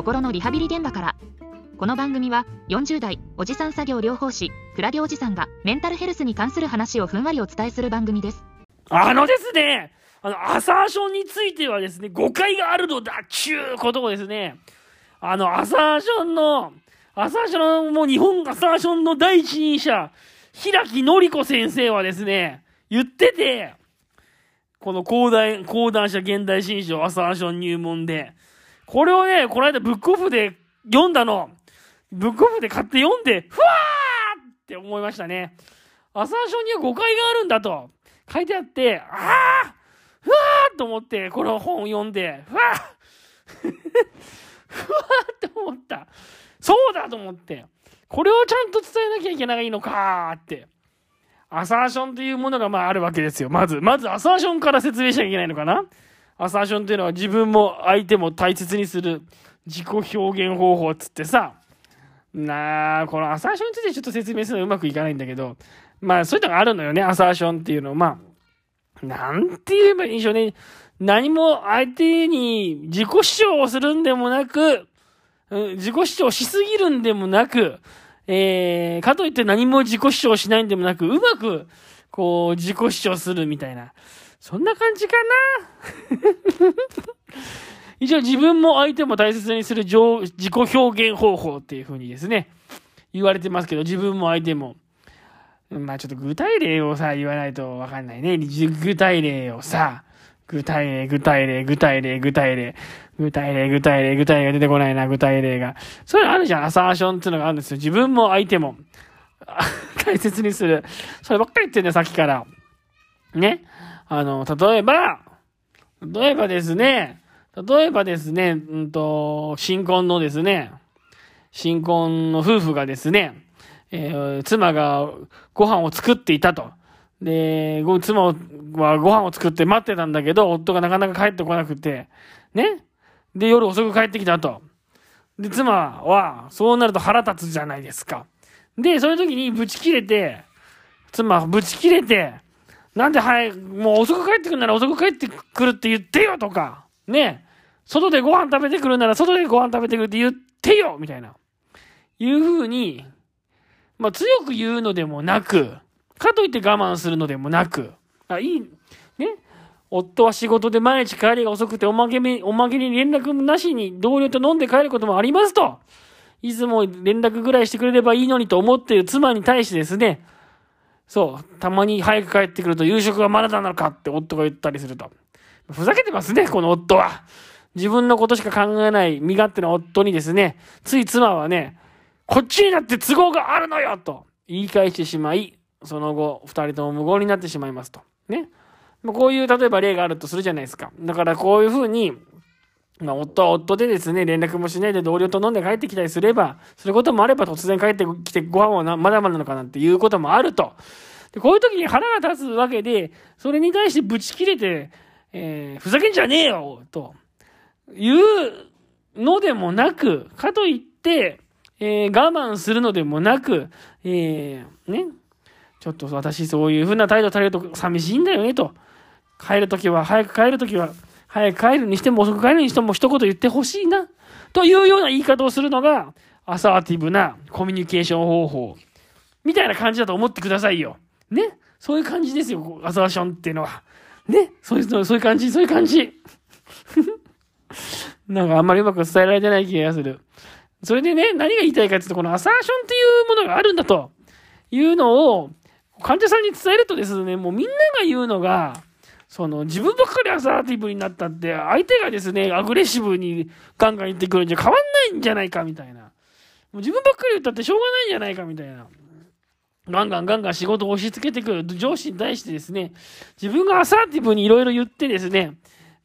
心のリハビリ現場から。この番組は40代おじさん作業療法士クラゲおじさんがメンタルヘルスに関する話をふんわりお伝えする番組です。あのですね、あの、アサーションについてはですね、誤解があるのだっちゅうことをですね、あの、アサーションの、アサーション、もう日本アサーションの第一人者、平木のり子先生はですね、言ってて、この講談、講談社現代新書アサーション入門で、これをね、この間ブックオフで読んだの、ブックオフで買って読んで、ふわーって思いましたね。アサーションには誤解があるんだと。書いてあって、ああふわーと思って、この本を読んで、ふわーふわーって思った。そうだと思って。これをちゃんと伝えなきゃいけないのかーって。アサーションというものがまああるわけですよ。まず、まずアサーションから説明しなきゃいけないのかなアサーションというのは自分も相手も大切にする自己表現方法っつってさ、なあ、このアサーションについてちょっと説明するのうまくいかないんだけど、まあそういうのがあるのよね、アサーションっていうの。まあ、なんて言えばいいんでしょうね。何も相手に自己主張をするんでもなく、自己主張しすぎるんでもなく、えー、かといって何も自己主張しないんでもなく、うまく、こう、自己主張するみたいな。そんな感じかな？一応自分も相手も大切にする自己表現方法っていう風にですね、言われてますけど、自分も相手も。まあちょっと具体例をさ、言わないとわかんないね。具体例をさ、具体例、具体例、具体例、具体例、具体例、具体例、具体例が出てこないな、具体例が。そういうのあるじゃん。アサーションっていうのがあるんですよ。自分も相手も。大切にする。そればっかり言ってんだよ、さっきから。ね。あの、例えば、例えばですね、例えばですね、うんと、新婚のですね、新婚の夫婦がですね、えー、妻がご飯を作っていたと。で、ご妻はご飯を作って待ってたんだけど、夫がなかなか帰ってこなくて、ね。で、夜遅く帰ってきたと。で、妻は、そうなると腹立つじゃないですか。で、そういう時にブチ切れて、妻、ブチ切れて、なんで、はい、もう遅く帰ってくるなら遅く帰ってくるって言ってよとか、ね。外でご飯食べてくるなら外でご飯食べてくるって言ってよみたいな。いう風に、まあ、強く言うのでもなく、かといって我慢するのでもなく、あ、いい、ね。夫は仕事で毎日帰りが遅くておまけに、おまけに連絡なしに同僚と飲んで帰ることもありますと。いつも連絡ぐらいしてくれればいいのにと思っている妻に対してですね、そう、たまに早く帰ってくると夕食がまだなのかって夫が言ったりすると。ふざけてますね、この夫は。自分のことしか考えない身勝手な夫にですね、つい妻はね、こっちになって都合があるのよと言い返してしまい、その後、二人とも無言になってしまいますと。ね。こういう、例えば例があるとするじゃないですか。だからこういうふうに、まあ、夫は夫でですね、連絡もしないで同僚と飲んで帰ってきたりすれば、することもあれば突然帰ってきてご飯をなまだまだなのかなっていうこともあると。で、こういう時に腹が立つわけで、それに対してブチ切れて、えー、ふざけんじゃねえよと、いうのでもなく、かといって、えー、我慢するのでもなく、えー、ね、ちょっと私そういう風な態度されると寂しいんだよねと。帰るときは、早く帰るときは、早く帰るにしても遅く帰るにしても一言言ってほしいな。というような言い方をするのが、アサーティブなコミュニケーション方法。みたいな感じだと思ってくださいよ。ね？そういう感じですよ、アサーションっていうのは。ね？そういう、そういう感じ、そういう感じ。なんかあんまりうまく伝えられてない気がする。それでね、何が言いたいかっていうと、このアサーションっていうものがあるんだというのを、患者さんに伝えるとですね、もうみんなが言うのが、その、自分ばっかりアサーティブになったって、相手がですね、アグレッシブにガンガン言ってくるんじゃ変わんないんじゃないかみたいな。もう自分ばっかり言ったってしょうがないんじゃないかみたいな。ガンガンガンガン仕事を押し付けてくる上司に対してですね、自分がアサーティブにいろいろ言ってですね、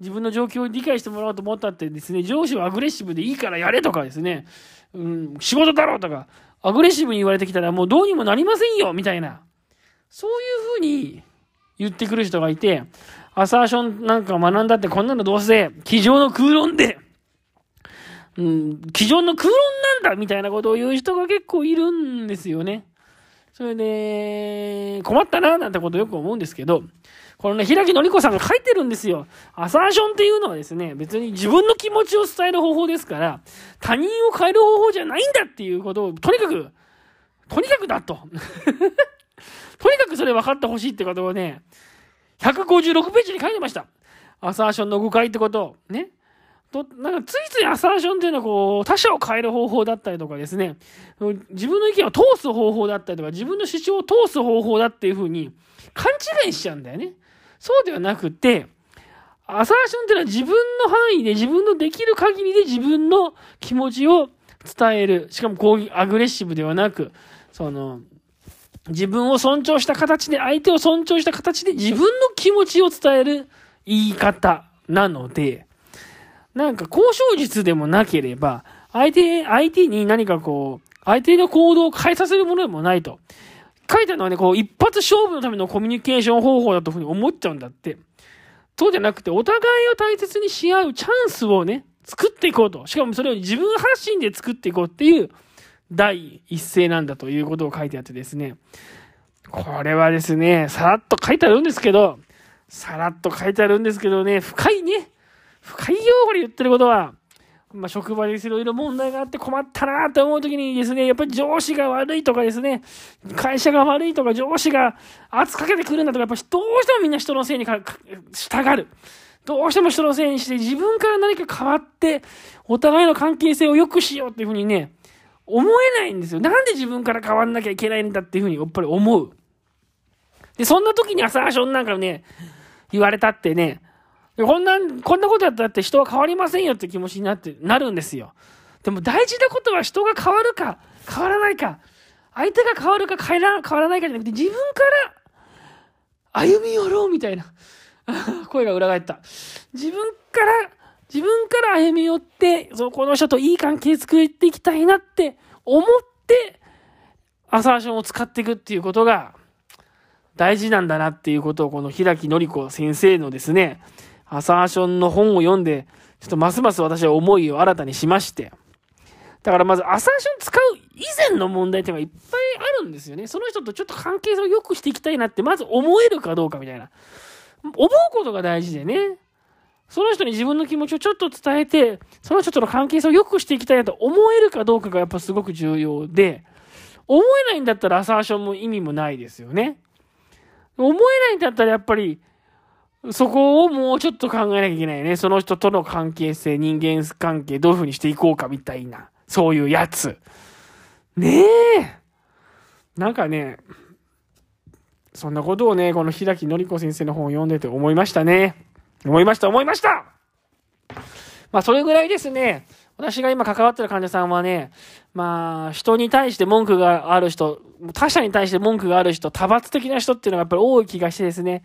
自分の状況を理解してもらおうと思ったってですね、上司はアグレッシブでいいからやれとかですね、うん、仕事だろうとか、アグレッシブに言われてきたらもうどうにもなりませんよみたいな。そういうふうに言ってくる人がいて、アサーションなんか学んだってこんなのどうせ、机上の空論で、うん、机上の空論なんだみたいなことを言う人が結構いるんですよね。それで、困ったな、なんてことよく思うんですけど、このね、平木のり子さんが書いてるんですよ。アサーションっていうのはですね、別に自分の気持ちを伝える方法ですから、他人を変える方法じゃないんだっていうことを、とにかく、とにかくだと。とにかくそれ分かってほしいってことをね、156ページに書いてました。アサーションの誤解ってこと、ね。と、なんかついついアサーションっていうのはこう、他者を変える方法だったりとかですね、自分の意見を通す方法だったりとか、自分の主張を通す方法だっていうふうに勘違いしちゃうんだよね。そうではなくて、アサーションっていうのは自分の範囲で自分のできる限りで自分の気持ちを伝える。しかも攻撃、アグレッシブではなく、その、自分を尊重した形で、相手を尊重した形で自分の気持ちを伝える言い方なので、なんか交渉術でもなければ、相手、相手に何かこう、相手の行動を変えさせるものでもないと。書いたのはね、こう、一発勝負のためのコミュニケーション方法だというふうに思っちゃうんだって。そうじゃなくて、お互いを大切にし合うチャンスをね、作っていこうと。しかもそれを自分発信で作っていこうっていう、第一声なんだということを書いてあってですね。これはですね、さらっと書いてあるんですけど、さらっと書いてあるんですけどね、深いね。深いよ、これ言ってることは。まあ、職場でいろいろ問題があって困ったなって思う時にですね、やっぱり上司が悪いとかですね、会社が悪いとか上司が圧かけてくるんだとか、やっぱどうしてもみんな人のせいにか従る。どうしても人のせいにして自分から何か変わって、お互いの関係性を良くしようっていうふうにね、思えないんですよ。なんで自分から変わんなきゃいけないんだっていうふうにやっぱり思う。で、そんな時にアサーションなんかね、言われたってね、こんな、こんなことやったって人は変わりませんよって気持ちになって、なるんですよ。でも大事なことは人が変わるか、変わらないか、相手が変わるか変わら変わらないかじゃなくて、自分から歩み寄ろうみたいな。声が裏返った。自分から、自分から歩み寄って、そこの人といい関係作っていきたいなって思って、アサーションを使っていくっていうことが大事なんだなっていうことをこの平木のり子先生のですね、アサーションの本を読んで、ちょっとますます私は思いを新たにしまして。だからまずアサーション使う以前の問題っていうのがいっぱいあるんですよね。その人とちょっと関係性を良くしていきたいなってまず思えるかどうかみたいな。思うことが大事でね。その人に自分の気持ちをちょっと伝えて、その人との関係性を良くしていきたいなと思えるかどうかがやっぱすごく重要で、思えないんだったらアサーションも意味もないですよね。思えないんだったらやっぱり、そこをもうちょっと考えなきゃいけないね。その人との関係性、人間関係、どういう風にしていこうかみたいな。そういうやつ。ねえ。なんかね、そんなことをね、この平木のり子先生の本を読んでて思いましたね。思いました、思いました。まあ、それぐらいですね、私が今関わってる患者さんはね、まあ、人に対して文句がある人、他者に対して文句がある人、多発的な人っていうのがやっぱり多い気がしてですね、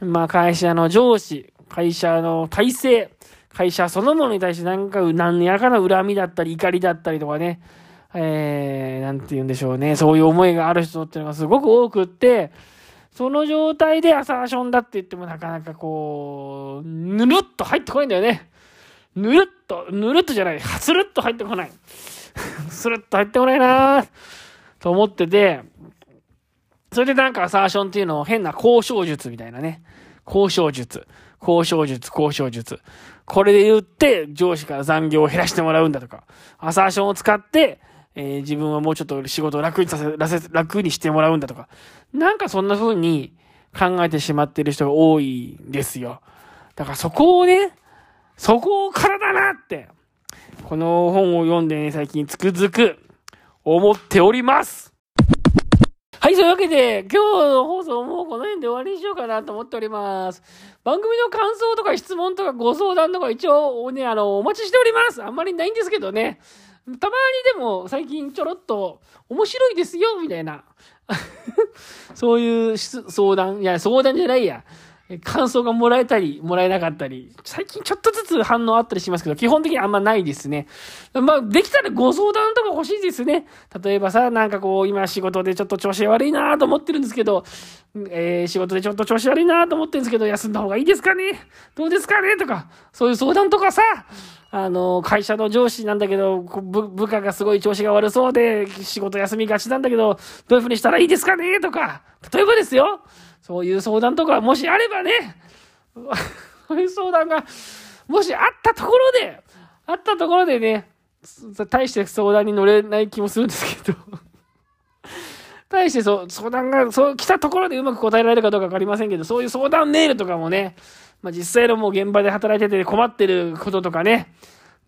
まあ会社の上司、会社の体制、会社そのものに対して何か、何やらかの恨みだったり怒りだったりとかね、えー、なんて言うんでしょうね、そういう思いがある人っていうのがすごく多くって、その状態でアサーションだって言ってもなかなかこう、ぬるっと入ってこないんだよね。ぬるっと、ぬるっとじゃない、スルッと入ってこない。スルッと入ってこないなと思ってて、それでなんかアサーションっていうのを変な交渉術みたいなね。交渉術。交渉術、交渉術。これで言って上司から残業を減らしてもらうんだとか。アサーションを使って、えー、自分はもうちょっと仕事を楽にさせ、楽にしてもらうんだとか。なんかそんな風に考えてしまってる人が多いんですよ。だからそこをね、そこからだなって、この本を読んでね、最近つくづく思っておりますはい、そういうわけで、今日の放送もこの辺で終わりにしようかなと思っております。番組の感想とか質問とかご相談とか一応ね、あの、お待ちしております。あんまりないんですけどね。たまにでも最近ちょろっと面白いですよ、みたいな。そういう相談、いや、相談じゃないや。感想がもらえたり、もらえなかったり、最近ちょっとずつ反応あったりしますけど、基本的にあんまないですね。まあ、できたらご相談とか欲しいですね。例えばさ、なんかこう、今仕事でちょっと調子悪いなと思ってるんですけど、えー、仕事でちょっと調子悪いなと思ってるんですけど、休んだ方がいいですかねどうですかねとか、そういう相談とかさ、あの、会社の上司なんだけど、部部下がすごい調子が悪そうで、仕事休みがちなんだけど、どういうふうにしたらいいですかねとか、例えばですよ、そういう相談とか、もしあればね、そういう相談が、もしあったところで、あったところでね、大して相談に乗れない気もするんですけど 対してそ、相談が、そう来たところでうまく答えられるかどうかわかりませんけど、そういう相談メールとかもね、まあ、実際のもう現場で働いてて困ってることとかね、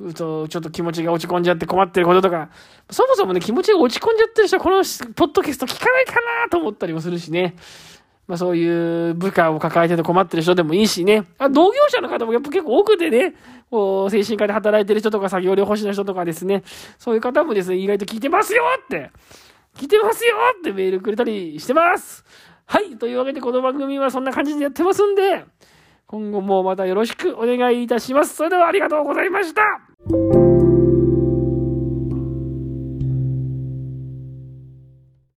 うと、ちょっと気持ちが落ち込んじゃって困ってることとか、そもそもね、気持ちが落ち込んじゃってる人はこのポッドキャスト聞かないかなと思ったりもするしね。まあそういう部下を抱えてて困ってる人でもいいしね。あ同業者の方もやっぱ結構多くてね、こう精神科で働いてる人とか作業療法士の人とかですね、そういう方もですね、意外と聞いてますよって聞いてますよってメールくれたりしてます。はい。というわけで、この番組はそんな感じでやってますんで、今後もまたよろしくお願いいたします。それではありがとうございました。